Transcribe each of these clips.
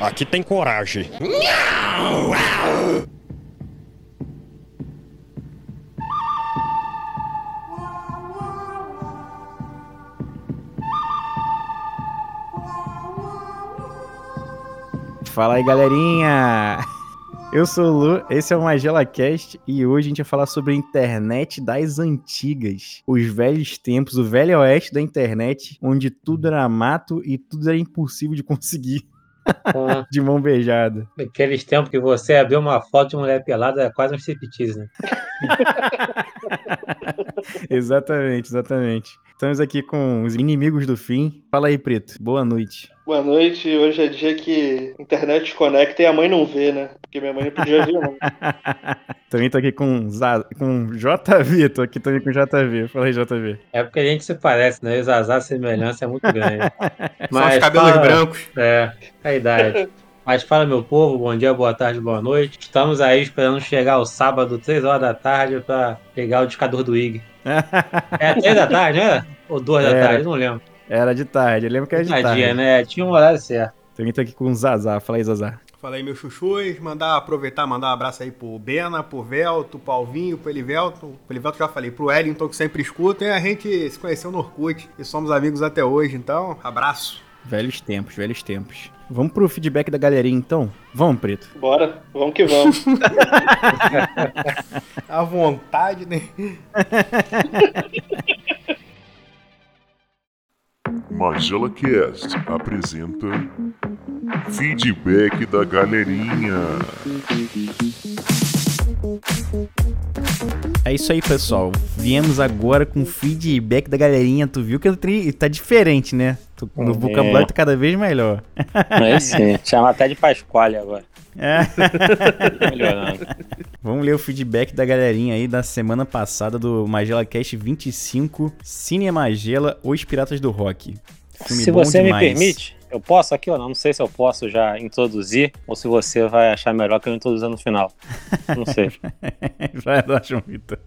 Aqui tem coragem. Fala aí, galerinha! Eu sou o Lu, esse é o MagelaCast e hoje a gente vai falar sobre a internet das antigas. Os velhos tempos, o velho oeste da internet, onde tudo era mato e tudo era impossível de conseguir. Ah, de mão beijada. aqueles tempos que você abriu uma foto de mulher pelada é quase um striptease, né? exatamente, exatamente. Estamos aqui com os inimigos do fim. Fala aí, Preto. Boa noite. Boa noite. Hoje é dia que a internet conecta e a mãe não vê, né? Porque minha mãe não podia ver, não. também tô aqui com, Zaz... com JV. Tô aqui também com JV. Fala aí, JV. É porque a gente se parece, né? Zazá, a semelhança é muito grande. Mas São os cabelos fala... brancos. É, a idade. Mas fala, meu povo, bom dia, boa tarde, boa noite. Estamos aí esperando chegar o sábado, 3 horas da tarde, para pegar o discador do IG. É 3 da tarde, né? Ou 2 da tarde, não lembro. Era de tarde, eu lembro que era de Tadinha, tarde. né? Tinha um horário certo. Também tô aqui com o Zazá. Fala aí, Zazá. Fala aí, meus chuchus. Mandar, aproveitar, mandar um abraço aí pro Bena, pro Velto, pro Alvinho, pro Elivelto. Pro Elivelto já falei, pro Wellington que sempre escuta. E a gente se conheceu no Orkut e somos amigos até hoje, então, abraço. Velhos tempos, velhos tempos. Vamos pro feedback da galerinha então? Vamos, Preto. Bora, vamos que vamos. à vontade, né? Magela Cast apresenta Feedback da Galerinha. É isso aí, pessoal. Viemos agora com feedback da galerinha. Tu viu que tá diferente, né? No vocabulário tá cada vez melhor. É sim. Chama até de Pasquale agora. É. Melhorando. Vamos ler o feedback da galerinha aí da semana passada do Magela Cast 25, Cine Magela, Os Piratas do Rock. Filme se você demais. me permite, eu posso aqui ou não? Não sei se eu posso já introduzir ou se você vai achar melhor que eu introduzir no final. Não sei. vai lá, João Vitor.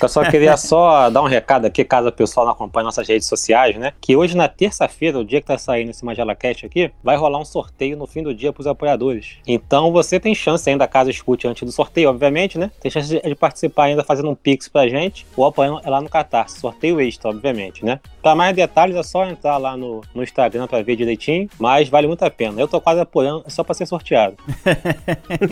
Eu só queria só dar um recado aqui, caso o pessoal não acompanhe nossas redes sociais, né? Que hoje, na terça-feira, o dia que tá saindo esse Magela Cast aqui, vai rolar um sorteio no fim do dia pros apoiadores. Então você tem chance ainda, caso escute antes do sorteio, obviamente, né? Tem chance de participar ainda fazendo um pix pra gente ou apoiando lá no Catarse. Sorteio extra, obviamente, né? Pra mais detalhes é só entrar lá no, no Instagram pra ver direitinho, mas vale muito a pena. Eu tô quase apoiando só pra ser sorteado.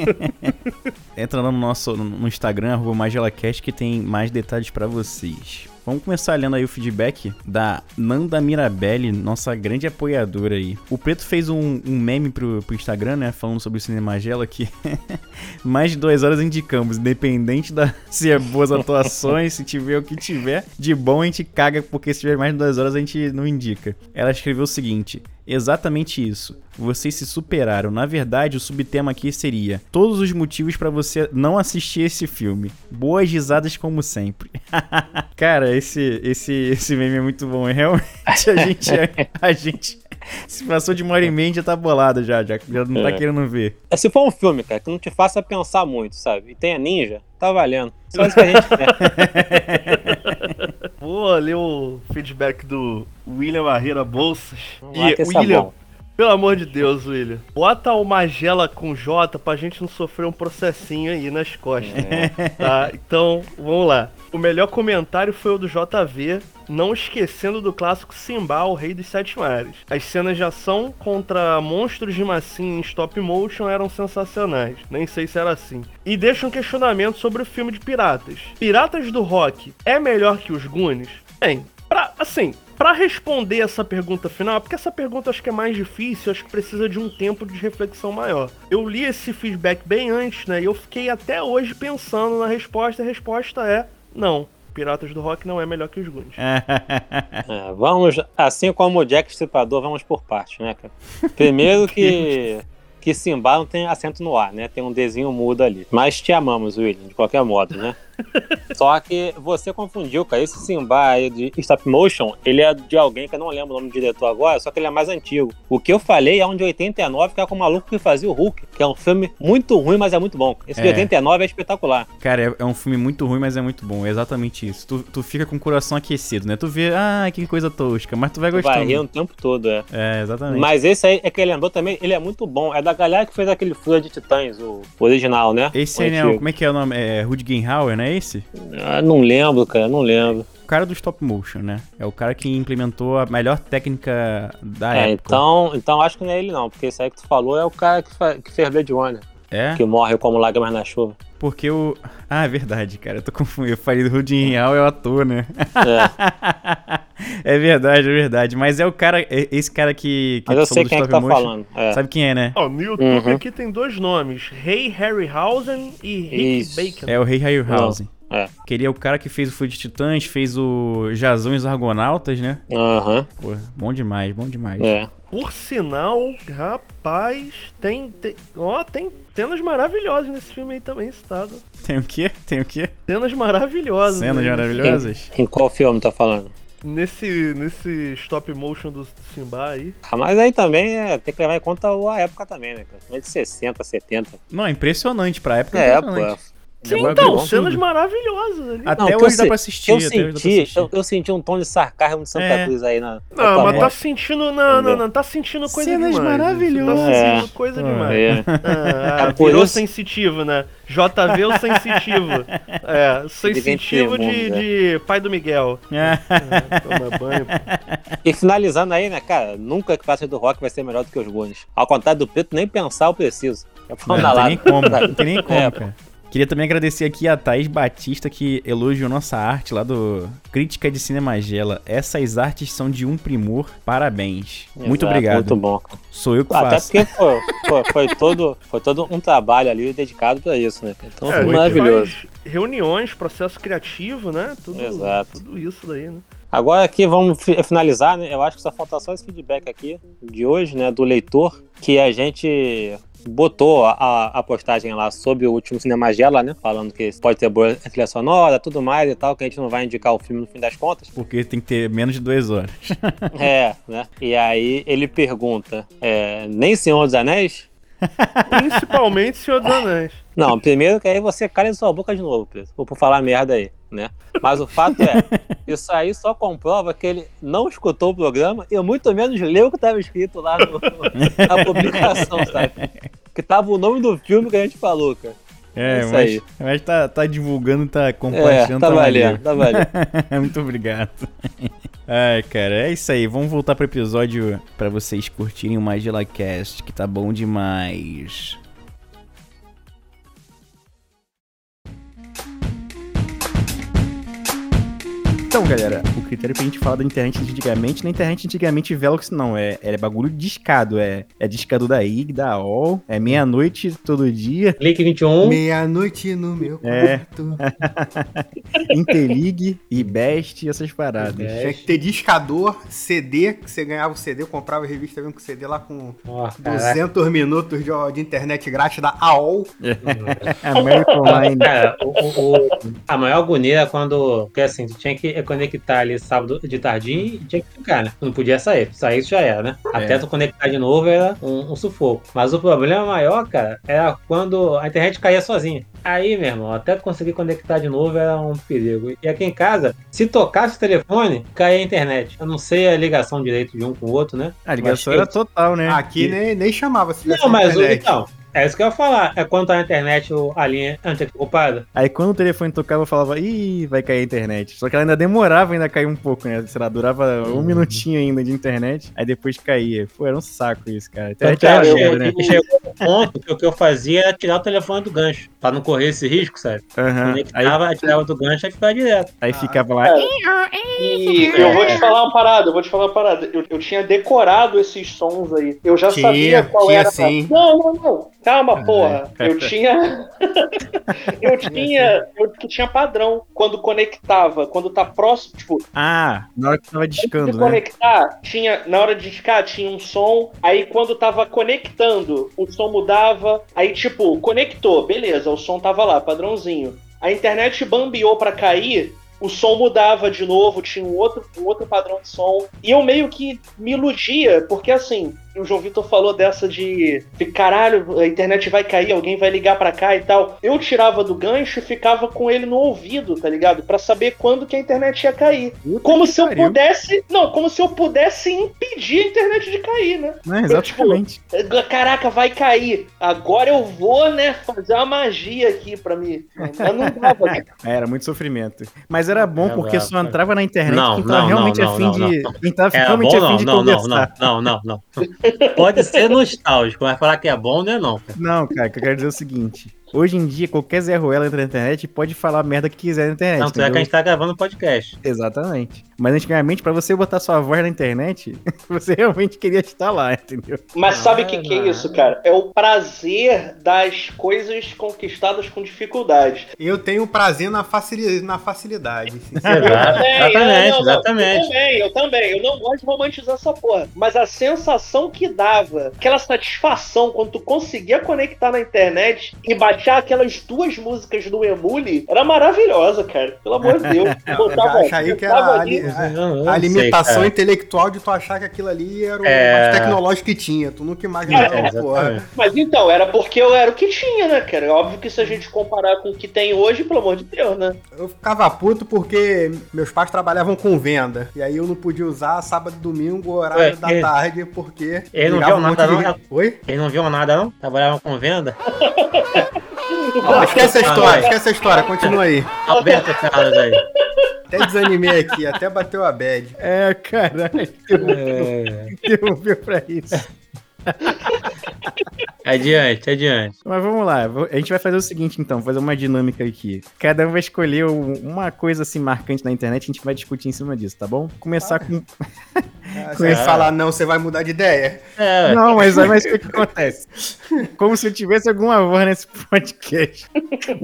Entra lá no nosso no Instagram, arroba MagelaCast, que tem mais detalhes para vocês. Vamos começar lendo aí o feedback da Nanda Mirabelli, nossa grande apoiadora aí. O Preto fez um, um meme pro, pro, Instagram, né? Falando sobre o Cinemagela que mais de duas horas indicamos, independente da se é boas atuações, se tiver o que tiver, de bom a gente caga, porque se tiver mais de duas horas a gente não indica. Ela escreveu o seguinte: Exatamente isso. Vocês se superaram. Na verdade, o subtema aqui seria todos os motivos para você não assistir esse filme. Boas risadas como sempre. Cara, esse esse esse meme é muito bom. Realmente a gente a gente se passou de uma hora e meia já tá bolado já, já, já não tá É. querendo ver. É, se for um filme, cara, que não te faça pensar muito, sabe? E tenha ninja, tá valendo. Só isso que a gente quer. Vou ler o feedback do William Barreira Bolsas. E é William, pelo amor de Deus, William, bota o Magela com J pra gente não sofrer um processinho aí nas costas. Tá? Então, vamos lá. O melhor comentário foi o do JV, não esquecendo do clássico Simba, o Rei dos Sete Mares. As cenas de ação contra monstros de massinha em stop motion eram sensacionais. Nem sei se era assim. E deixa um questionamento sobre o filme de piratas. Piratas do Rock é melhor que os Goonies? Bem, pra, assim, Pra responder essa pergunta final, porque essa pergunta acho que é mais difícil, acho que precisa de um tempo de reflexão maior. Eu li esse feedback bem antes, né? E eu fiquei até hoje pensando na resposta, e a resposta é não. Piratas do Rock não é melhor que os Goonies. É, vamos, assim como o Jack Stripador, vamos por parte, né, cara? Primeiro que. Que Simba não tem acento no ar, né? Tem um desenho mudo ali. Mas te amamos, William, de qualquer modo, né? Só que você confundiu, cara. Esse Simba aí de stop motion, ele é de alguém que eu não lembro o nome do diretor agora, só que ele é mais antigo. O que eu falei é um de 89, que é com o maluco que fazia o Hulk, que é um filme muito ruim, mas é muito bom. Esse de É. 89 é espetacular. Cara, é, é um filme muito ruim, mas é muito bom. É exatamente isso. Tu, tu fica com o coração aquecido, né? Tu vê, ah, que coisa tosca, mas tu vai Vai gostando. rir o tempo todo, é. É, exatamente. Mas esse aí é que ele lembrou também, ele é muito bom. É da galera que fez aquele Fúria de Titãs, o original, né? Esse O aí, né? Como é que é o nome? É Rudger Hauer, não é esse? Ah, não lembro, cara, não lembro. O cara do stop motion, né? É o cara que implementou a melhor técnica da é, época. então, então acho que não é ele não, porque esse aí que tu falou é o cara que, que fez Blade Runner, É? que morre como lágrimas na chuva. Porque o. Ah, é verdade, cara. Eu tô confundindo. Eu falei do Rudin Hauer é o ator, né? É, é verdade, é verdade. Mas é o cara. é Esse cara que. que mas eu sei quem é que tá motion. falando. É. Sabe quem é, né? Ó, no YouTube Uhum. aqui tem dois nomes: Rei Harryhausen e Rick Isso. Bacon. É o Rei Harryhausen. É. Que ele é o cara que fez o de Titãs, fez o Jazão e os Argonautas, né? Aham, Pô, bom demais, bom demais. é. Por sinal, rapaz, tem, tem. Ó, tem cenas maravilhosas nesse filme aí também citado. Tem o quê? Tem o quê? Cenas maravilhosas. Cenas né? maravilhosas? Em qual filme tá falando? Nesse, nesse stop motion do Simba aí. Ah, mas aí também é, tem que levar em conta a época também, né? Filme de 60, 70. Não, é impressionante pra época. É, impressionante. pô. Sim, então, cenas maravilhosas ali. Até Não, hoje dá pra assistir. Eu senti, assistir. eu, eu senti um tom de sarcasmo de Santa É. Cruz aí na. Não, mas tá sentindo. Não, não, não. Tá sentindo coisa Cenas demais. maravilhosas. Tá sentindo É. coisa Pô. demais. É. Ah, É por virou isso- sensitivo, né? JV o sensitivo. É, sensitivo de, mundo, né? de pai do Miguel. É. É, toma banho. E finalizando aí, né, cara? Nunca que passa do rock vai ser melhor do que os Goonies. Ao contrário do preto, nem pensar eu preciso. É Não, não tem nem como, não tem nem como, É, cara. Queria também agradecer aqui a Thaís Batista, que elogiou nossa arte lá do Crítica de Cinemagela. Essas artes são de um primor. Parabéns. muito Exato, obrigado. Muito bom. Sou eu que Até faço. porque pô, pô, foi, todo, foi todo um trabalho ali dedicado pra isso, né? Então É, a foi maravilhoso. reuniões, processo criativo, né? Tudo, Exato. tudo isso daí, né? Agora aqui vamos fi- finalizar, né? Eu acho que só falta só esse feedback aqui de hoje, né? Do leitor, que a gente botou a, a, a postagem lá sobre o último Cinemagela, né? Falando que pode ter boa trilha sonora, tudo mais e tal, que a gente não vai indicar o filme no fim das contas. Porque tem que ter menos de duas horas. É, né? E aí ele pergunta: é, nem Senhor dos Anéis? Principalmente Senhor dos Anéis. Não, primeiro que aí você cala em sua boca de novo, Pedro. Ou por falar merda aí, né? Mas o fato é, isso aí só comprova que ele não escutou o programa e muito menos leu o que estava escrito lá no- na publicação, sabe? Que tava o nome do filme que a gente falou, cara. É, É isso mas, aí. mas tá, tá divulgando, tá É, compartilhando. tá maneiro. valendo, tá valendo. Muito obrigado. Ai, cara, é isso aí. Vamos voltar pro episódio pra vocês curtirem o Magela Cast, que tá bom demais. Galera, o critério pra gente falar da internet antigamente, na internet antigamente Velox não, é, é bagulho discado, é, é discado da IG, da AOL, é meia-noite todo dia, Clique 21. Meia-noite no meu É. quarto. Interlig e Best e essas paradas. Tinha que ter discador, CD, que você ganhava o CD, comprava a revista mesmo com CD lá com caraca. 200 minutos de, de internet grátis da AOL. American Online. Cara, o, o- o- a maior agonia é quando. Porque assim, tu tinha que conectar ali sábado de tardinho e tinha que ficar, né? Não podia sair. Sair isso já era, né? Até tu conectar de novo era um, um sufoco. Mas o problema maior, cara, era quando a internet caía sozinha. Aí, meu irmão, até tu conseguir conectar de novo era um perigo. E aqui em casa, se tocasse o telefone, caía a internet. Eu não sei a ligação direito de um com o outro, né? A ligação Mas- era total, né? Aqui nem, nem chamava se tivesse Não, mas o, internet. então, é isso que eu ia falar. É quando tá na internet a linha antes ocupada. Aí quando o telefone tocava, eu falava, ih, vai cair a internet. Só que ela ainda demorava ainda a cair um pouco, né? Sei lá, durava um minutinho ainda de internet, aí depois caía. Pô, era um saco isso, cara. A internet Então, era eu- né? chegou no ponto que o que eu fazia era tirar o telefone do gancho, pra não correr esse risco, sabe? Aí, Conectava, tirava do gancho e ficava direto. aí ficava lá. E eu vou te falar uma parada, eu vou te falar uma parada. Eu, eu tinha decorado esses sons aí. Eu já Tinha, sabia qual tinha era. sim. Não, não, não. Calma, porra. Eu tinha. eu tinha. Eu que tinha padrão. Quando conectava, quando tá próximo, tipo, Ah, na hora que tava discando, de né? conectar, tinha, na hora de discar, tinha um som. Aí quando tava conectando, o som mudava. Aí, tipo, conectou, beleza, o som tava lá, padrãozinho. a internet bambeou pra cair, o som mudava de novo, tinha um outro, um outro padrão de som. E eu meio que me iludia, porque assim, o João Vitor falou dessa de, de caralho, a internet vai cair, alguém vai ligar pra cá e tal. Eu tirava do gancho e ficava com ele no ouvido, tá ligado? Pra saber quando que a internet ia cair. Puta Como se eu pariu. pudesse. Não, como se eu pudesse impedir a internet de cair, né? Não, exatamente. Caraca, vai cair. Agora eu vou, né, fazer uma magia aqui pra mim. Mas não dava, cara. É, Era muito sofrimento. Mas era bom Era porque só entrava na internet Não, quem tava não, realmente não, afim não, de. não. Quem tava realmente bom afim não, de conversar. não, não, não, não. Pode ser nostálgico, mas falar que é bom não é não. cara. Não, cara, que eu quero dizer o seguinte. Hoje em dia, qualquer Zé Ruela entra na internet e pode falar a merda que quiser na internet. Tanto é que a gente tá gravando podcast. Exatamente. Mas antigamente, pra você botar sua voz na internet, você realmente queria estar lá, entendeu? Mas sabe o Não, que, que é não. isso, cara? É o prazer das coisas conquistadas com dificuldade. Eu tenho prazer na, facili na facilidade. Exato, É, exatamente, não, não, Eu exatamente. também, eu também. Eu não gosto de romantizar essa porra. Mas a sensação que dava, aquela satisfação quando tu conseguia conectar na internet e baixar aquelas duas músicas do Emule, era maravilhosa, cara. Pelo amor de Deus. Botava- Acha aí que era ali- li- a- a sei, limitação cara. intelectual de tu achar que aquilo ali era o É. mais tecnológico que tinha. Tu nunca imaginava, É, porra. Mas então, era porque eu era o que tinha, né, cara? Óbvio que se a gente comparar com o que tem hoje, pelo amor de Deus, né? Eu ficava puto porque meus pais trabalhavam com venda. E aí eu não podia usar sábado e domingo, horário Ué, da ele- tarde, porque. ele não viu um nada, de- não? Oi? Eles não viam nada, não? Trabalhavam com venda? Esquece a história, esquece a história, continua aí. Alberto Carlos aí. Até desanimei aqui, até bateu a bad. É, caralho. É. Interrompeu pra isso. Adiante, adiante. Mas vamos lá, a gente vai fazer o seguinte então, fazer uma dinâmica aqui. Cada um vai escolher um- uma coisa assim marcante na internet, a gente vai discutir em cima disso, tá bom? Começar com. Ah, Se ele falar não, você vai mudar de ideia. É, Não, mas aí mas o que que acontece? Como se eu tivesse alguma voz nesse podcast.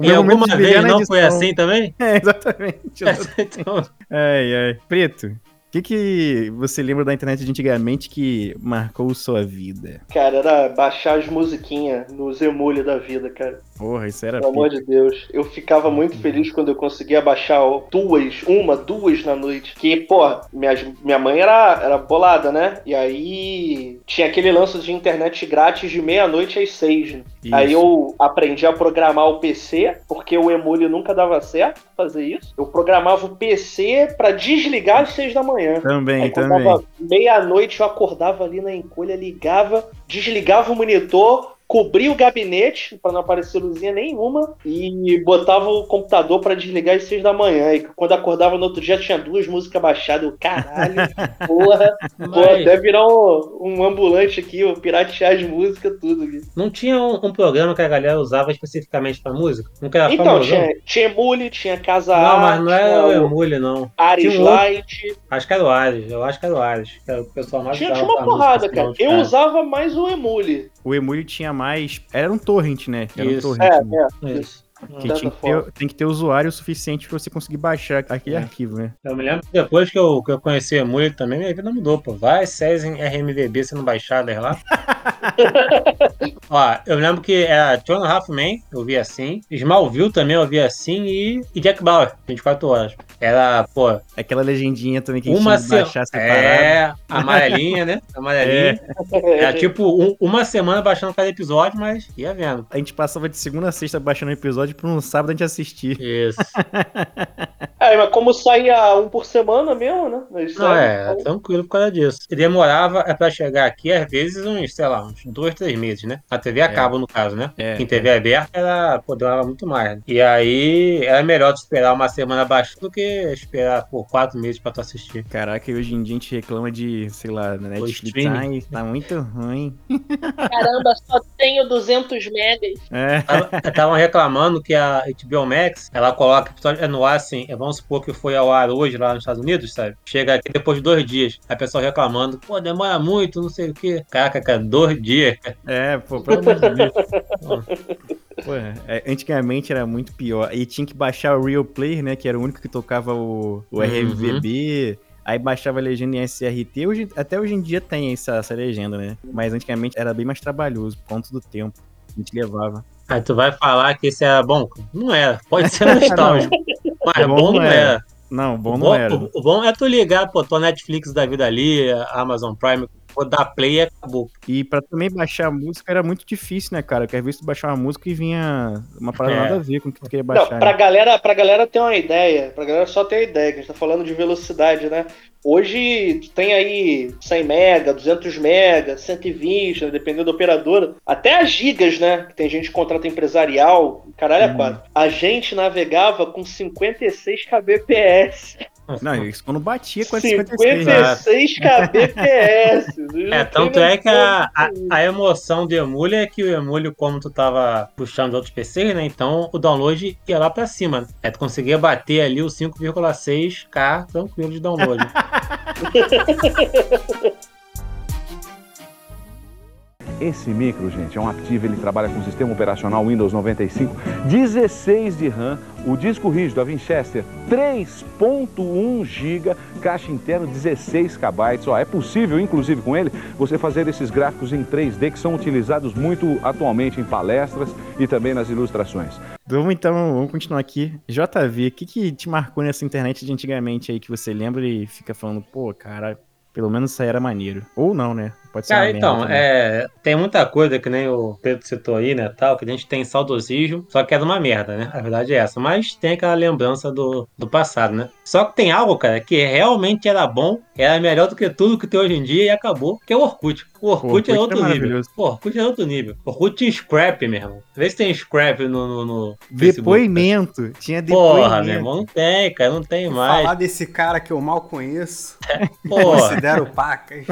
E alguma vez não foi edição. assim também? É, exatamente. Então, Ai, ai. Preto, o que, que você lembra da internet de antigamente que marcou sua vida? Cara, era baixar as musiquinhas nos emule da vida, cara. Porra, isso era. Pelo amor pica. de Deus. Eu ficava muito feliz quando eu conseguia baixar duas, uma, duas na noite. Que, pô, minha, minha mãe era, era bolada, né? E aí tinha aquele lance de internet grátis de meia-noite às seis. Né? Aí eu aprendi a programar o PC, porque o emule nunca dava certo fazer isso. Eu programava o PC pra desligar às seis da manhã. Também, Aí também. meia-noite eu acordava ali na encolha, ligava, desligava o monitor, cobria o gabinete pra não aparecer luzinha nenhuma e botava o computador pra desligar às seis da manhã. E quando acordava no outro dia tinha duas músicas baixadas. Eu, caralho, porra, vou mas até virar um, um ambulante aqui, eu piratear as músicas, tudo aqui. não tinha um, um programa que a galera usava especificamente pra música? Não era Então, famosão? tinha, tinha Emule, tinha Casa Não, mas não era o o Emule, não. Ares um. Light. Acho que era o Ares, eu acho que era o Ares. Que era o pessoal mais Tinha, tinha uma porrada, música, cara. não, Eu usava mais o Emule. O Emule tinha mais. Era um torrent, né? Era um Isso. torrent. É, né? é. Isso. Que tinha que ter, tem que ter usuário suficiente pra você conseguir baixar aquele arquivo, né? Eu me lembro que depois que eu, que eu conheci o Emule também, minha vida mudou, pô. Vai, SES em RMVB sendo baixadas lá. Ó, eu lembro que era Two and a Half Men, eu vi assim. Smallville também eu vi assim. E, e Jack Bauer, 24 horas. Era, pô, Aquela legendinha também que uma tinha que baixar semana. separado. É, amarelinha, né? Amarelinha. Era tipo um- uma semana baixando cada episódio, mas ia vendo. A gente passava de segunda a sexta baixando o episódio pra um sábado a gente assistir. Isso. É, mas como saía um por semana mesmo, né? Não, saía- é, tranquilo por causa disso. E demorava é pra chegar aqui, às vezes, uns, sei lá, uns dois, três meses, né? A TV a cabo, no caso, né? É, em TV aberta, era, pô, demorava muito mais. né? E aí, era melhor tu esperar uma semana abaixo do que esperar por quatro meses pra tu assistir. Caraca, e hoje em dia a gente reclama de, sei lá, na Netflix. streaming. Ai, tá muito ruim. Caramba, só tenho 200 megas. É. Estavam reclamando que a HBO Max, ela coloca episódio é no ar assim, é, vamos supor que foi ao ar hoje lá nos Estados Unidos, sabe? Chega aqui depois de dois dias, a pessoa reclamando, pô, demora muito, não sei o quê. Caraca, cara, dois dias. É, pô, pelo amor de Deus. Pô, é, antigamente era muito pior. E tinha que baixar o Real Player, né? Que era o único que tocava o, o Uhum. RVB. Aí baixava a legenda em SRT. Hoje, até hoje em dia tem essa, essa legenda, né? Mas antigamente era bem mais trabalhoso, por conta do tempo. A gente levava. Aí tu vai falar que esse era bom? Não era. Pode ser nostálgico. mas Bom bom, não não era. era. Não, bom o, não bom, era. o- o bom é tu ligar, pô, tua Netflix da vida ali, a Amazon Prime, vou dar play e acabou. E pra também baixar a música era muito difícil, né, cara? Quer ver se tu baixar uma música e vinha uma parada É. nada a ver com o que tu queria Não, baixar. pra né? galera, pra galera ter uma ideia, pra galera só ter uma ideia, que a gente tá falando de velocidade, né? Hoje tu tem aí 100 mega, 200 mega, 120, né? dependendo da operadora, até as gigas, né? Que tem gente que contrata empresarial, caralho, é Hum. quatro. A gente navegava com 56 kbps. Não, isso quando batia com a 56. 56 kbps. É, tanto é que a, a, a emoção do emule é que o emule, como tu tava puxando outros PCs, né? Então o download ia lá pra cima. É, tu conseguia bater ali os 5,6K tranquilo de download. Esse micro, gente, é um Active, ele trabalha com o sistema operacional Windows 95, 16 de RAM, o disco rígido, a Winchester, 3.1 GB, caixa interna 16 KB. Ó, é possível, inclusive com ele, você fazer esses gráficos em 3D que são utilizados muito atualmente em palestras e também nas ilustrações. Vamos então, vamos continuar aqui. JV, o que, que te marcou nessa internet de antigamente aí que você lembra e fica falando, pô, cara, pelo menos isso aí era maneiro. Ou não, né? Pode ser Cara, então, é, tem muita coisa que nem o Pedro citou aí, né, tal, que a gente tem saudosismo, só que é de uma merda, né? A verdade é essa. Mas tem aquela lembrança do, do passado, né? Só que tem algo, cara, que realmente era bom, era melhor do que tudo que tem hoje em dia e acabou, que é o Orkut. O Orkut, Orkut é é outro nível. maravilhoso. O Orkut é outro nível. O Orkut tinha scrap, meu irmão. Vê se tem scrap no, no, no Facebook. Depoimento. Tinha depoimento. Porra, meu irmão, não tem, cara, não tem mais. Falar desse cara que eu mal conheço, Porra. considero pacas.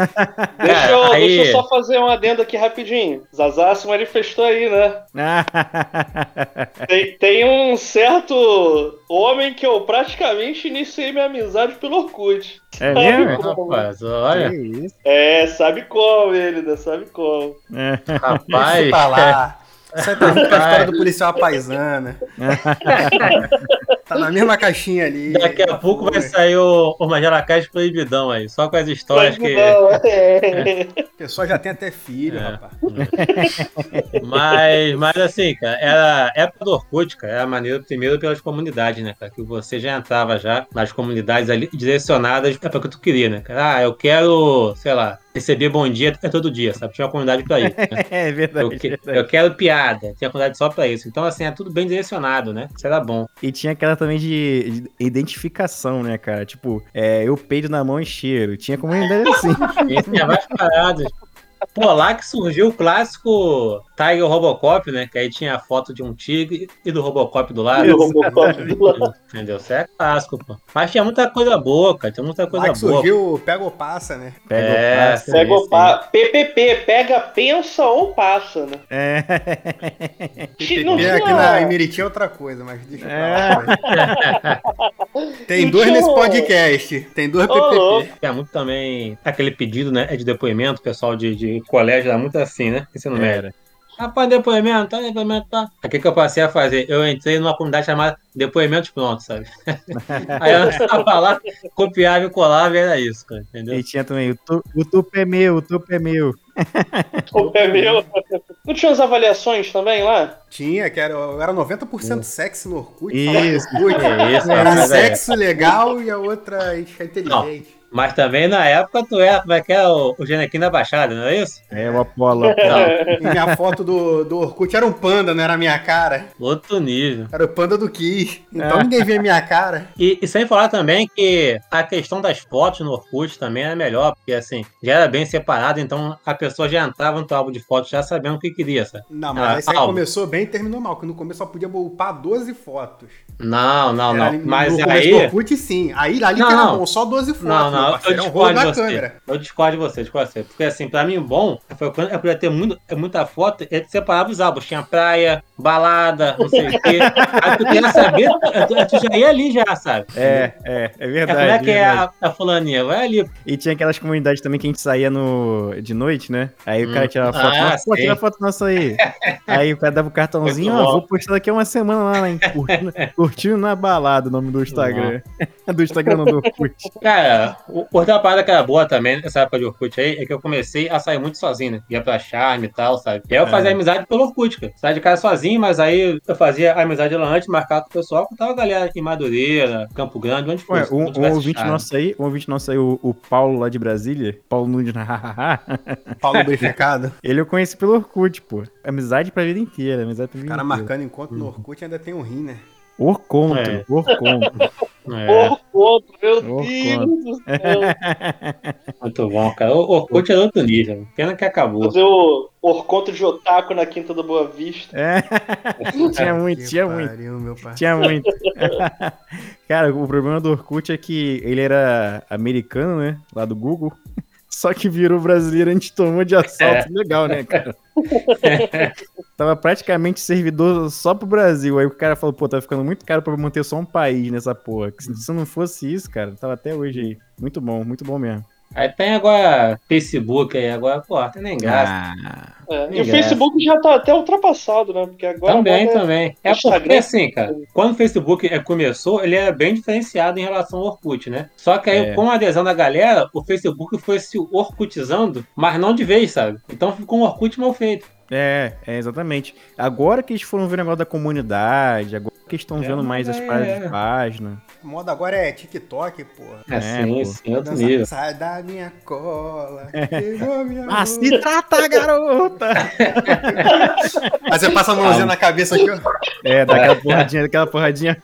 Deixa eu, aí- deixa eu só fazer um adendo aqui rapidinho. Zazá se manifestou aí, né? Tem, tem um certo homem que eu praticamente iniciei minha amizade pelo Orkut. é Sabe mesmo? como? Rapaz, olha, Que isso? É, sabe como ele, né? Sabe como. É. rapaz. Lá. Aí tá junto com a história do policial paisana. tá na mesma caixinha ali. Daqui a pouco vai sair o, o Magela Cast proibidão aí, só com as histórias que. Não, é. A pessoa já tem até filho, É. rapaz. Mas, mas assim, cara, era época do Orkut, cara, era maneiro primeiro pelas comunidades, né, cara? Que você já entrava já nas comunidades ali direcionadas para o que tu queria, né, cara? Ah, eu quero, sei lá, receber bom dia é todo dia, sabe? Tinha uma comunidade pra isso. Né? É verdade. Eu, que- verdade. eu quero piada, tinha comunidade só pra isso. Então, assim, é tudo bem direcionado, né? Isso era bom. E tinha aquela também de, de identificação, né, cara? Tipo, é, eu peido na mão e cheiro. Tinha comunidade assim. Tinha várias paradas. Pô, lá que surgiu o clássico Tiger Robocop, né? Que aí tinha a foto de um tigre e do Robocop do lado. E o Robocop do lado. Entendeu? Isso é clássico, pô. Mas tinha muita coisa boa, cara. Tinha muita coisa Lá que boa. surgiu o Pega ou Passa, né? Pega É, o passo. Pega sim, o pa... PPP, pega, pensa ou passa, né? É. PPP aqui tinha- na Emiriti é outra coisa, mas deixa eu É. Tem Não dois tinha nesse podcast. Tem dois louco. PPP. Tinha muito também aquele pedido, né? De depoimento, pessoal de, de colégio, era muito assim, né? Ensino médio. Era. Rapaz, depoimento, tá, depoimento, tá. O que, que eu passei a fazer? Eu entrei numa comunidade chamada Depoimentos Prontos, sabe? Aí eu tava lá, copiava e colava e era isso, cara, entendeu? E tinha também o, tu, o tupo é meu, o tupo é meu. O pé meu. Não tinha as avaliações também lá? Tinha, que era, era 90% sexy no Orkut. Isso. Orkut. É isso, Era é. sexo legal e a outra inteligente. Mas também na época tu era, como é que é o, o Genequim da Baixada, não é isso? É o Apolo. E minha foto do, do Orkut era um panda, não era a minha cara. Outro nível. Era o panda do Kiss. Então ninguém via minha cara. E, e sem falar também que a questão das fotos no Orkut também era melhor, porque assim, já era bem separado, então a pessoa já entrava no teu álbum de fotos já sabendo o que queria, sabe? Não, mas Ah, aí isso aí álbum. começou bem e terminou mal, que no começo só podia upar 12 fotos. Não, não, Era não. no Mas começo aí. do Orkut, sim. Aí ali Não, que era não. bom, só 12 fotos. Não, meu não, eu. É um discordo de você. câmera. Eu discordo de você, discordo de você. Porque assim, pra mim, bom foi quando eu podia ter muito, muita foto, ele separava os álbuns. Tinha praia, balada, não sei o quê. Aí tu queria saber, tu, tu já ia ali já, sabe? É, é, é É, verdade. como é que é verdade. a, a fulaninha? Vai ali. E tinha aquelas comunidades também que a gente saía no... de noite, né? Aí o cara Hum. tirava foto. Ah, nossa, pô, tira foto nossa aí. aí o cara dava o cartãozinho, Muito ó, vou postar daqui uma semana lá, hein? Curtindo, curtindo na balada, o nome do Instagram. do Instagram não, do Orkut. Cara, Outra parada que era boa também nessa época de Orkut aí é que eu comecei a sair muito sozinho, né? Ia pra charme e tal, sabe? E aí eu É. fazia amizade pelo Orkut, cara. Saia de casa sozinho, mas aí eu fazia amizade lá antes, marcava com o pessoal, que tava a galera em Madureira, Campo Grande, onde fosse. um, um ouvinte charme. nosso aí, um ouvinte nosso aí, o, o Paulo lá de Brasília, Paulo Nunes na hahaha, Paulo lubrificado. ele eu conheci pelo Orkut, pô. Amizade pra vida inteira, amizade pra O vida cara inteira. marcando encontro no Orkut ainda tem um rim, né? Orconto, É. Orconto. É, Orconto, meu Orconto. Deus do céu. muito bom, cara. O Orkut é outro nível. Pena que acabou. Fazer o Orconto de Otaku na Quinta da Boa Vista. É. tinha muito, Que tinha muito. pariu, meu pai. Tinha muito. Cara, o problema do Orkut é que ele era americano, né? Lá do Google. Só que virou brasileiro, a gente tomou de assalto. Legal, né, cara? Tava praticamente servidor só pro Brasil. Aí o cara falou, pô, tá ficando muito caro pra manter só um país nessa porra. Se não fosse isso, cara, tava até hoje aí. Muito bom, muito bom mesmo. Aí tem agora Facebook aí, agora, pô, tem nem graça. Ah, É, E Nem o graça. Facebook já tá até ultrapassado, né? Porque agora. Também, a moda é- também. É porque Instagram. assim, cara, quando o Facebook é, começou, ele era bem diferenciado em relação ao Orkut, né? Só que aí, É. com a adesão da galera, o Facebook foi se orkutizando, mas não de vez, sabe? Então ficou um Orkut mal feito. É, é, exatamente. Agora que eles foram ver o negócio da comunidade, agora que eles estão É, vendo mais as é. paradas de página. A moda agora é TikTok, porra. É, É, sim, sim, outro nível. Sai da minha cola. pegou minha Ah, se trata, garota! Aí você passa a mãozinha na cabeça aqui, ó. É, daquela porradinha, daquela porradinha.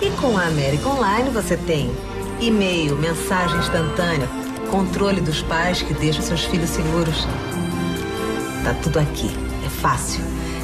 E com a América Online você tem e-mail, mensagem instantânea, controle dos pais que deixam seus filhos seguros. Tá tudo aqui, é fácil.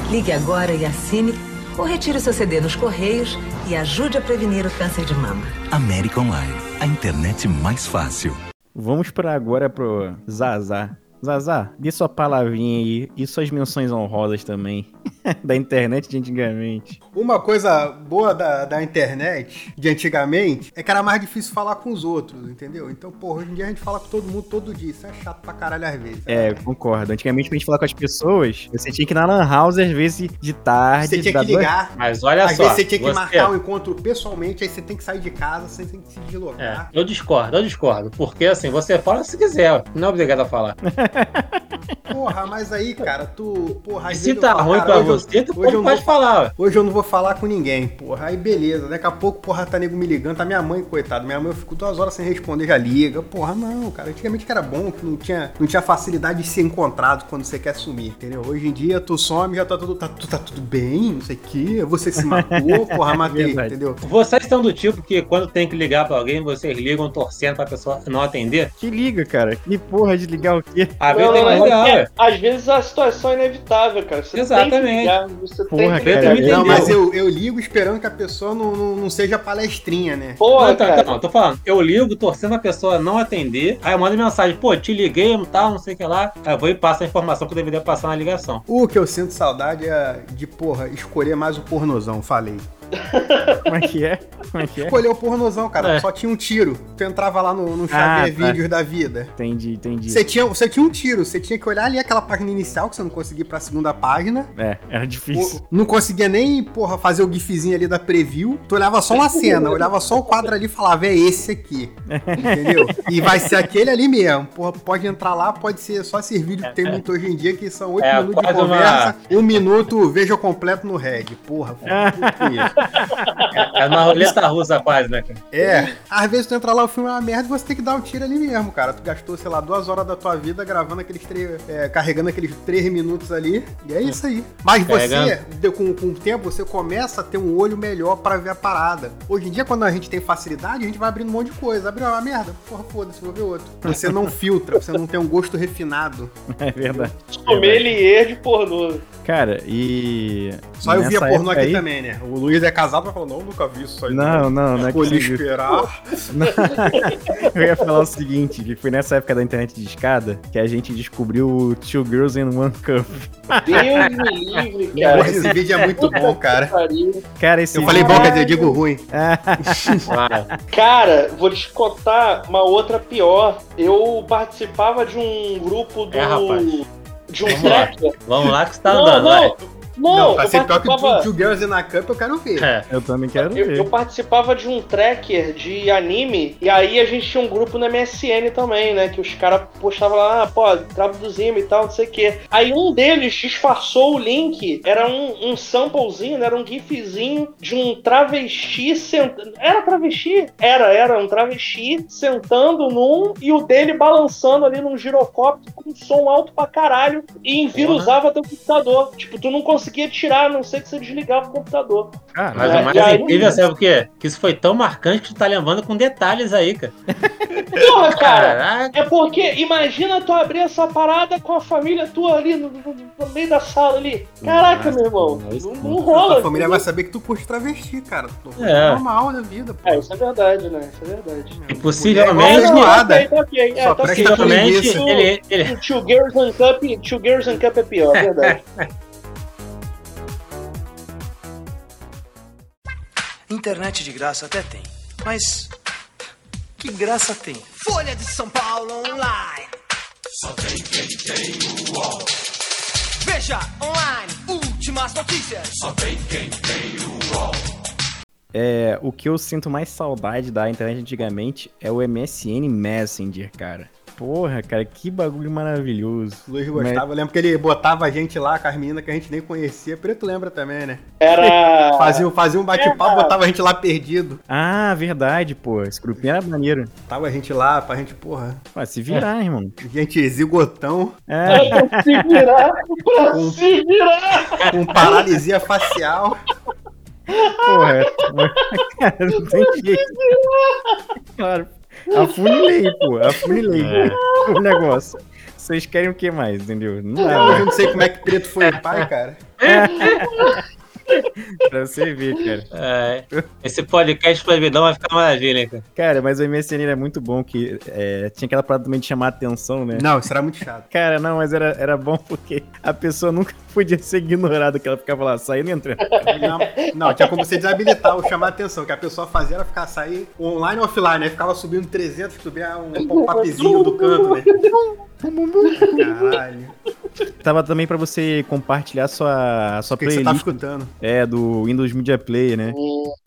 Ligue agora e assine ou retire o seu CD nos correios e ajude a prevenir o câncer de mama. América Online, a internet mais fácil. Vamos para agora pro Zazá. Zazá, dê sua palavrinha aí e suas menções honrosas também. da internet de antigamente. Uma coisa boa da, da internet de antigamente é que era mais difícil falar com os outros, entendeu? Então, porra, hoje em dia a gente fala com todo mundo todo dia. Isso é chato pra caralho às vezes. É, concordo. Antigamente, pra gente falar com as pessoas, você tinha que ir na Lan House, às vezes, de tarde. Você tinha que ligar. Mas olha Às só. vezes você tinha que você- marcar um encontro pessoalmente, aí você tem que sair de casa, você tem que se É, deslocar. eu discordo, eu discordo. Porque assim, você fala se quiser, não é obrigado a falar. Porra, mas aí, cara, tu. Porra, E às se tá ruim pra hoje eu- você, tu hoje eu não pode vou falar. Hoje eu não vou falar com ninguém, porra. Aí beleza, daqui a pouco, porra, tá nego me ligando, tá minha mãe, coitada. Minha mãe eu fico duas horas sem responder, já liga. Porra, não, cara. Antigamente que era bom, que não tinha, não tinha facilidade de ser encontrado quando você quer sumir, entendeu? Hoje em dia tu some, já tá tudo, tá, tu- tá tudo bem, não sei o quê. Você se matou, porra, matei, entendeu? Vocês são do tipo que quando tem que ligar pra alguém, vocês ligam torcendo pra pessoa não atender? Que liga, cara. Que porra de ligar o quê? Às vezes Não, tem que ligar, é, às vezes a situação é inevitável, cara. Você tem que Exatamente. você Porra, tem cara. Não, mas eu, eu ligo esperando que a pessoa não, não, não seja palestrinha, né? Porra, Não, então, cara. então, tô falando, eu ligo torcendo a pessoa não atender, aí eu mando mensagem, pô, te liguei, tal, não sei o que lá, aí eu vou e passo a informação que eu deveria passar na ligação. O que eu sinto saudade é de, porra, escolher mais o pornozão, falei. Como é que é? Como é que é? Escolher o pornozão, cara. É. Só tinha um tiro. Tu entrava lá no, no Xavier Ah, tá. Vídeos da vida. Entendi, entendi. Você tinha, você tinha um tiro, você tinha que olhar ali aquela página inicial, que você não conseguia ir pra segunda página. É, era difícil. O- Não conseguia nem, porra, fazer o gifzinho ali da preview. Tu olhava só uma cena, olhava só o quadro ali e falava, é esse aqui. Entendeu? E vai ser aquele ali mesmo. Porra, pode entrar lá, pode ser só esses vídeos que tem muito hoje em dia, que são oito É, minutos de quase uma- conversa, um minuto, veja completo no Red. Porra, foi isso. É uma roleta russa quase, né, cara? É, às vezes tu entra lá, o filme é uma merda e você tem que dar o tiro ali mesmo, cara. Tu gastou, sei lá, duas horas da tua vida gravando aqueles três. é, carregando aqueles três minutos ali. E é isso aí. Mas você, de- com, com o tempo, você começa a ter um olho melhor pra ver a parada. Hoje em dia, quando a gente tem facilidade, a gente vai abrindo um monte de coisa. Abriu uma merda? Porra, foda-se, vou ver outro. Você não filtra, você não tem um gosto refinado. É verdade. Sommelier de pornô. Cara, e. Só eu via pornô aqui aí- também, né? O Luiz é casado e falou: não, nunca vi isso aí. Não, não, não é que esperar. Eu ia falar o seguinte, que foi nessa época da internet de escada que a gente descobriu o Two Girls in One Cup. Deus me livre, Porra, cara. esse vídeo é muito bom, cara. Cara, esse Eu falei bom, quer dizer, digo ruim. Cara, vou te contar uma outra pior. Eu participava de um grupo do. É, rapaz. De um Vamos lá. tracker. Vamos lá que você tá Não, andando, não. Não, pra pior que participava- o Two Girls in a Cup, eu quero ver. É. Eu também quero Eu, ver. eu participava de um tracker de anime, e aí a gente tinha um grupo na MSN também, né? Que os caras postavam lá, ah, pô, traduzimos e tal, não sei o quê. Aí um deles disfarçou o link, era um, um samplezinho, né, era um gifzinho de um travesti sentando. Era travesti? Era, era um travesti sentando num e o dele balançando ali num girocóptero com um som alto pra caralho e envirusava teu computador. Tipo, tu não conseguia tirar, a não ser que você desligava o computador. Mas É, o mais aí- incrível, sabe o quê? Que isso foi tão marcante que tu tá lembrando com detalhes aí, cara. Porra, cara! Caraca. É porque, imagina tu abrir essa parada com a família tua ali no, no- no meio da sala ali. Caraca, meu irmão. Não, não rola. A família vai saber que tu curte travesti, cara. Tu- É. Normal na vida, pô. É, isso é verdade, né? Isso é verdade. E possivelmente. Mulher igual a tá ok, tá ok. É, Só tá ok. Possivelmente ele, ele, O Two Girls and Cup, Two Girls and Cup é pior, é verdade. Internet de graça até tem, mas que graça tem? Folha de São Paulo Online. Só tem quem tem o UOL. Veja online, últimas notícias. Só tem quem tem o UOL. É, o que eu sinto mais saudade da internet antigamente é o MSN Messenger, cara. Porra, cara, que bagulho maravilhoso. O Luiz gostava, eu lembro que ele botava a gente lá com as meninas que a gente nem conhecia. Preto lembra também, né? Era. Fazia, fazia um bate-papo, botava a gente lá perdido. Ah, verdade, pô. Esse grupinho era maneiro. Tava a gente lá pra gente, porra. Vai se virar, irmão. Gente zigotão, É. Pra se virar, pra Um- se virar. com paralisia facial. Porra, cara, não tem jeito. Claro. Afunilei, pô. Afunilei o negócio. Vocês querem o que mais, entendeu? Não dá, hoje eu né? não sei como é que preto foi pai, cara. Pra você ver, cara. é, esse podcast proibidão vai ficar maravilha, hein, cara. Cara, mas o MSN era muito bom, que é, tinha aquela parada também de chamar a atenção, né? Não, isso era muito chato. Cara, não, mas era, era bom porque a pessoa nunca podia ser ignorada, que ela ficava lá saindo e entrando. Não, não, tinha como você desabilitar o chamar a atenção. O que a pessoa fazia era ficar sair online ou offline, né? Ficava subindo 300, subia um pop-upzinho do canto, né? Caralho. Tava também pra você compartilhar sua, sua que, que você tá playlist. escutando? É, do Windows Media Player, né?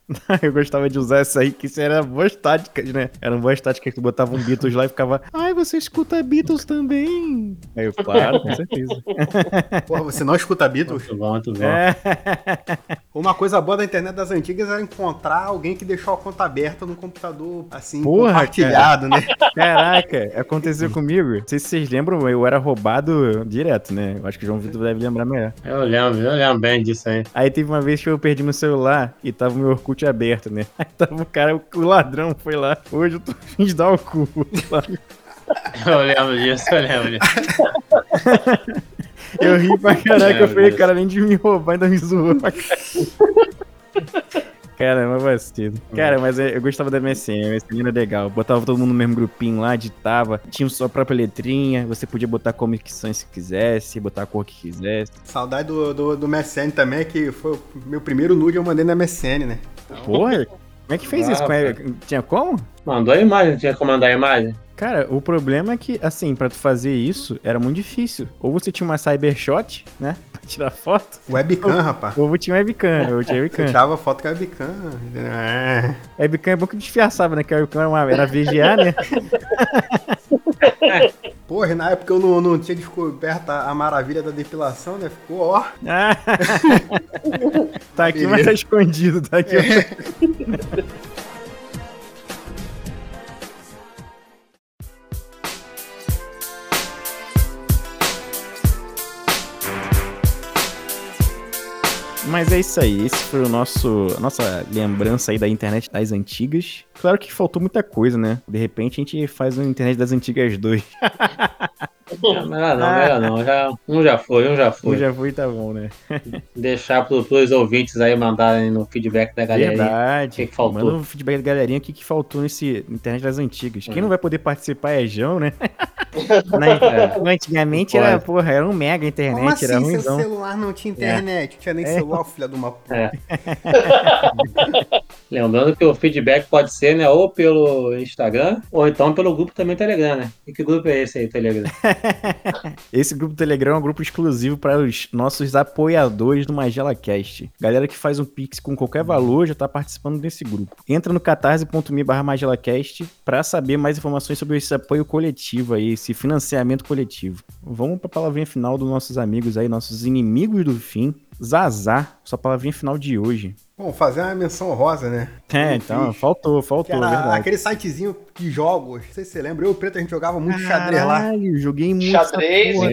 Eu gostava de usar essa aí, que isso era boas táticas, né? Eram boas táticas que tu botava um Beatles lá e ficava, ai, você escuta Beatles também. Aí eu, claro, com certeza. Porra, você não escuta Beatles? Muito bom, muito bom. É. Uma coisa boa da internet das antigas era encontrar alguém que deixou a conta aberta no computador, assim, Porra, compartilhado, né? Caraca, aconteceu comigo. Não sei se vocês lembram, eu era roubado direto, né? Eu acho que o João Vitor deve lembrar melhor. Eu lembro, eu lembro bem disso aí. Aí teve uma vez que eu perdi meu celular e tava o meu Orkut aberto, né? Aí tava o cara, o ladrão foi lá. Hoje eu tô afim de dar o cu. Eu lembro disso, eu lembro disso. Eu ri pra caraca, eu É, falei, cara, além de me roubar, ainda me zoou pra caralho. Caramba, vacilo. Cara, mas eu eu gostava da MSN, a MSN era legal. Botava todo mundo no mesmo grupinho lá, ditava, tinha sua própria letrinha, você podia botar comições se quisesse, botar a cor que quisesse. Saudade do, do, do MSN também, que foi o meu primeiro nude eu mandei na MSN, né? Porra, como é que fez Ah, isso? Como é- cara. Tinha como? Mandou a imagem, tinha como mandar a imagem? Cara, o problema é que, assim, pra tu fazer isso, era muito difícil. Ou você tinha uma Cybershot, né? Tirar foto. Webcam, rapaz. Ou tinha webcam, ou tinha webcam. tirava foto com a webcam. É. Webcam é bom que disfarçava, né? Que a webcam era, uma, era VGA, né? Porra, na época eu não, não tinha descoberto a, a maravilha da depilação, né? Ficou, ó. Ah. tá aqui, mas tá escondido. Tá aqui. Mas é isso aí, esse foi o nosso a nossa lembrança aí da internet das antigas. Claro que faltou muita coisa, né? De repente a gente faz uma internet das antigas 2. Não, melhor não, melhor não. Já, um já foi, um já foi. Um já foi, tá bom, né? Deixar pro, pros ouvintes aí mandarem no feedback da galera. Verdade. O que, que faltou? Manda um feedback da galerinha o que, que faltou nesse internet das antigas. Quem não vai poder participar é João, né? Na- Antigamente era, porra, era um mega internet, Como assim, era seu ruimzão. celular não tinha internet? Não tinha nem É. celular, filha de uma puta. É. Lembrando que o feedback pode ser, né, ou pelo Instagram, ou então pelo grupo também Telegram, né? E que grupo é esse aí, Telegram? Esse grupo Telegram é um grupo exclusivo para os nossos apoiadores do Magela Cast. Galera que faz um pix com qualquer valor já tá participando desse grupo. Entra no catarse.me barra MagelaCast para saber mais informações sobre esse apoio coletivo aí, esse financiamento coletivo. Vamos pra palavrinha final dos nossos amigos aí, nossos inimigos do fim. Zazá, sua palavrinha final de hoje. Bom, fazer uma menção rosa, né? É, então, fiz. faltou, Que faltou, era verdade. aquele sitezinho de jogos. Não sei se você lembra. Eu e o Preto a gente jogava muito xadrez lá. Caralho, joguei muito Xadrez, porra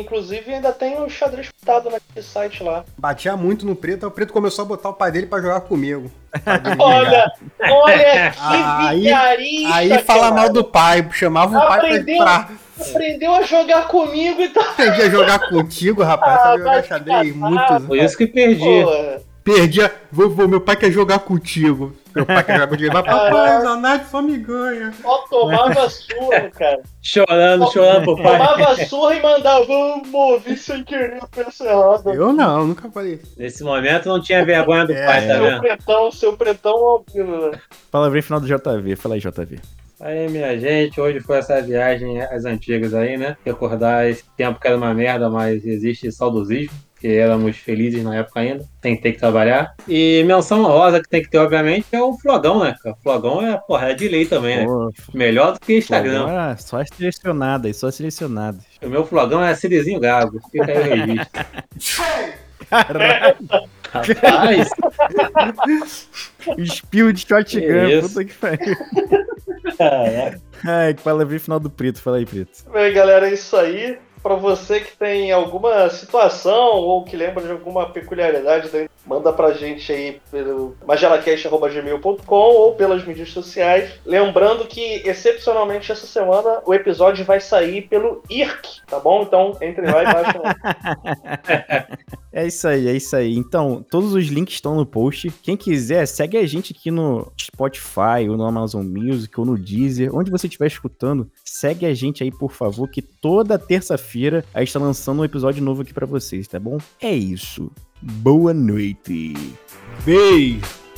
inclusive, ainda tem o xadrez putado naquele site lá. Batia muito no Preto, aí o Preto começou a botar o pai dele pra jogar comigo. Olha, olha que Aí- vigarista. Aí fala cara. mal do pai, chamava o pai Aprendeu, pra, pra aprendeu a jogar comigo e tá. Aprendi a jogar contigo, rapaz. Ah, jogar xadrez muitos. Por isso que perdi. Pô, Perdia. Vovô, meu pai quer jogar contigo. Meu pai quer jogar contigo. Mas papai, o Zanardi só me ganha. só tomava surra, cara. Chorando, chorando pro pai. Tomava surra e mandava, vamos mover sem querer, pensa errado. Eu não, nunca falei isso. Nesse momento não tinha vergonha do É, pai, tá Seu vendo? pretão, seu pretão albino, né? Palavrinha final do JV. Fala aí, JV. Aí, minha gente, hoje foi essa viagem às antigas aí, né? Recordar esse tempo que era uma merda, mas existe saudosismo, que éramos felizes na época ainda, sem ter que trabalhar. E menção rosa que tem que ter, obviamente, é o Flogão, né? cara? O Flogão é, porra, é de lei também, né? Melhor do que Instagram. Agora, só as selecionadas, só as selecionadas. O meu Flogão é Cirizinho Gago. Fica aí o registro. Caralho, Rapaz, espio de shotgun, puta que pariu. caraca. Ai, que palavrinha final do Preto, fala aí, Preto. Bem, galera, é isso aí. Pra você que tem alguma situação ou que lembra de alguma peculiaridade, manda pra gente aí pelo magelacast.gmail.com ou pelas mídias sociais. Lembrando que, excepcionalmente, essa semana o episódio vai sair pelo IRC, tá bom? Então, entre lá e baixem lá. É isso aí, é isso aí. Então, todos os links estão no post. Quem quiser, segue a gente aqui no Spotify, ou no Amazon Music, ou no Deezer, onde você estiver escutando. Segue a gente aí, por favor, que toda terça-feira a gente tá lançando um episódio novo aqui pra vocês, tá bom? É isso. Boa noite. Beijo.